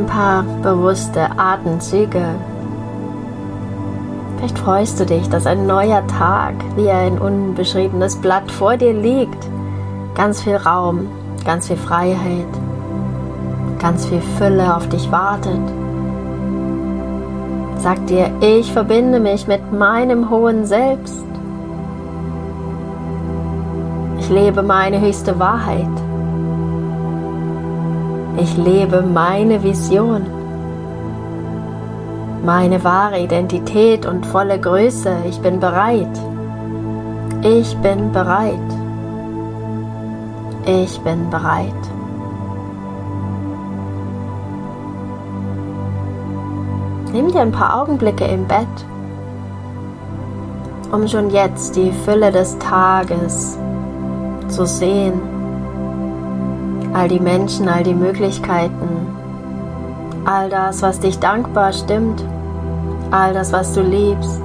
ein paar bewusste Atemzüge. Vielleicht freust du dich, dass ein neuer Tag wie ein unbeschriebenes Blatt vor dir liegt. Ganz viel Raum, ganz viel Freiheit, ganz viel Fülle auf dich wartet. Sag dir, ich verbinde mich mit meinem hohen Selbst. Ich lebe meine höchste Wahrheit. Ich lebe meine Vision meine wahre Identität und volle Größe. Ich bin bereit. Ich bin bereit. Ich bin bereit. Nimm dir ein paar Augenblicke im Bett, um schon jetzt die Fülle des Tages zu sehen. All die Menschen, all die Möglichkeiten, all das, was dich dankbar stimmt, all das, was du liebst.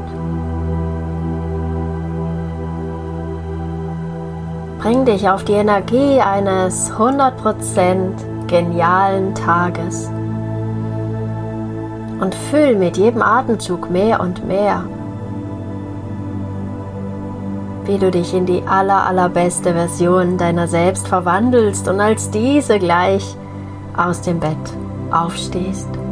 Bring dich auf die Energie eines 100% genialen Tages und fühl mit jedem Atemzug mehr und mehr, wie du dich in die aller, allerbeste Version deiner selbst verwandelst und als diese gleich aus dem Bett aufstehst.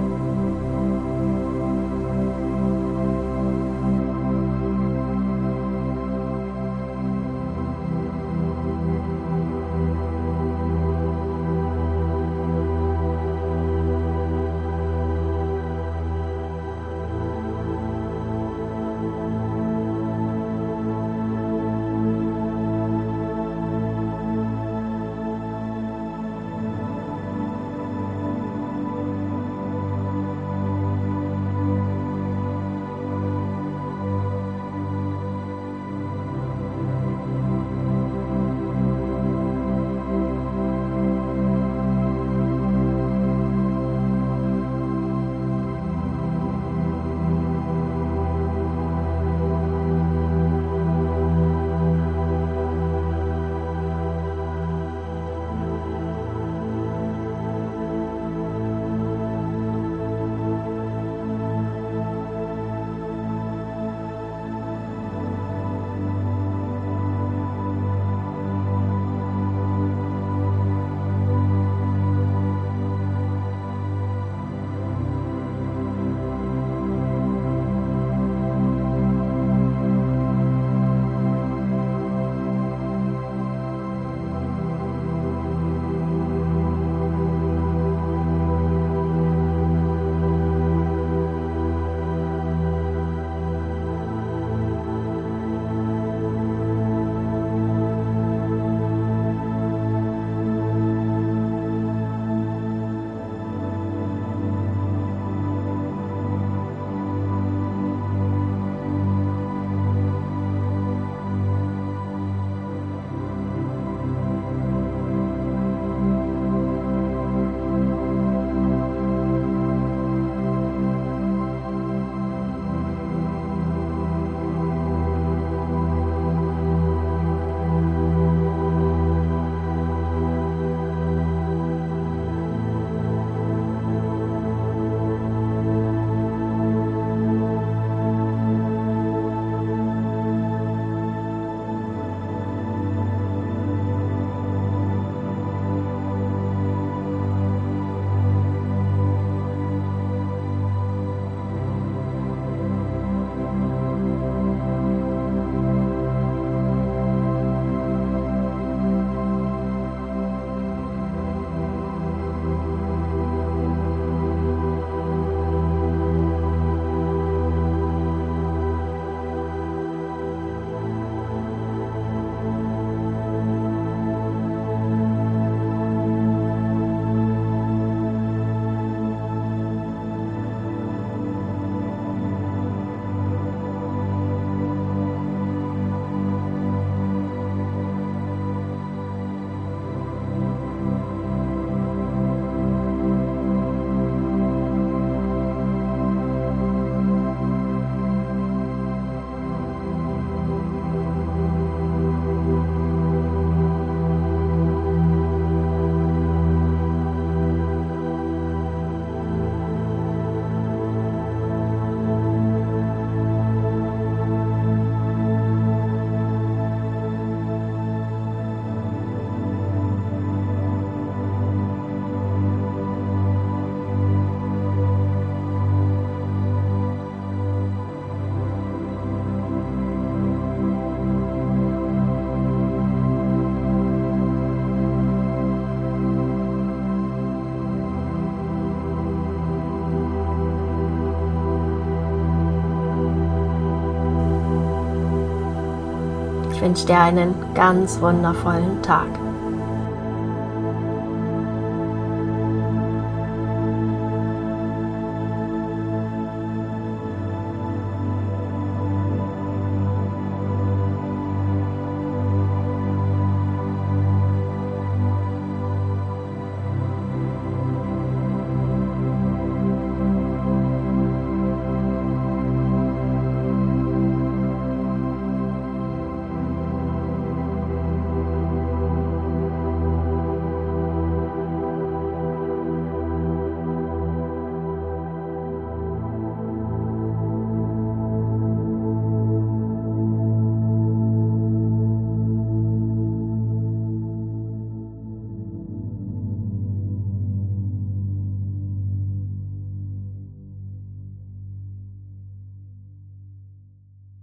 Wünsche dir einen ganz wundervollen Tag.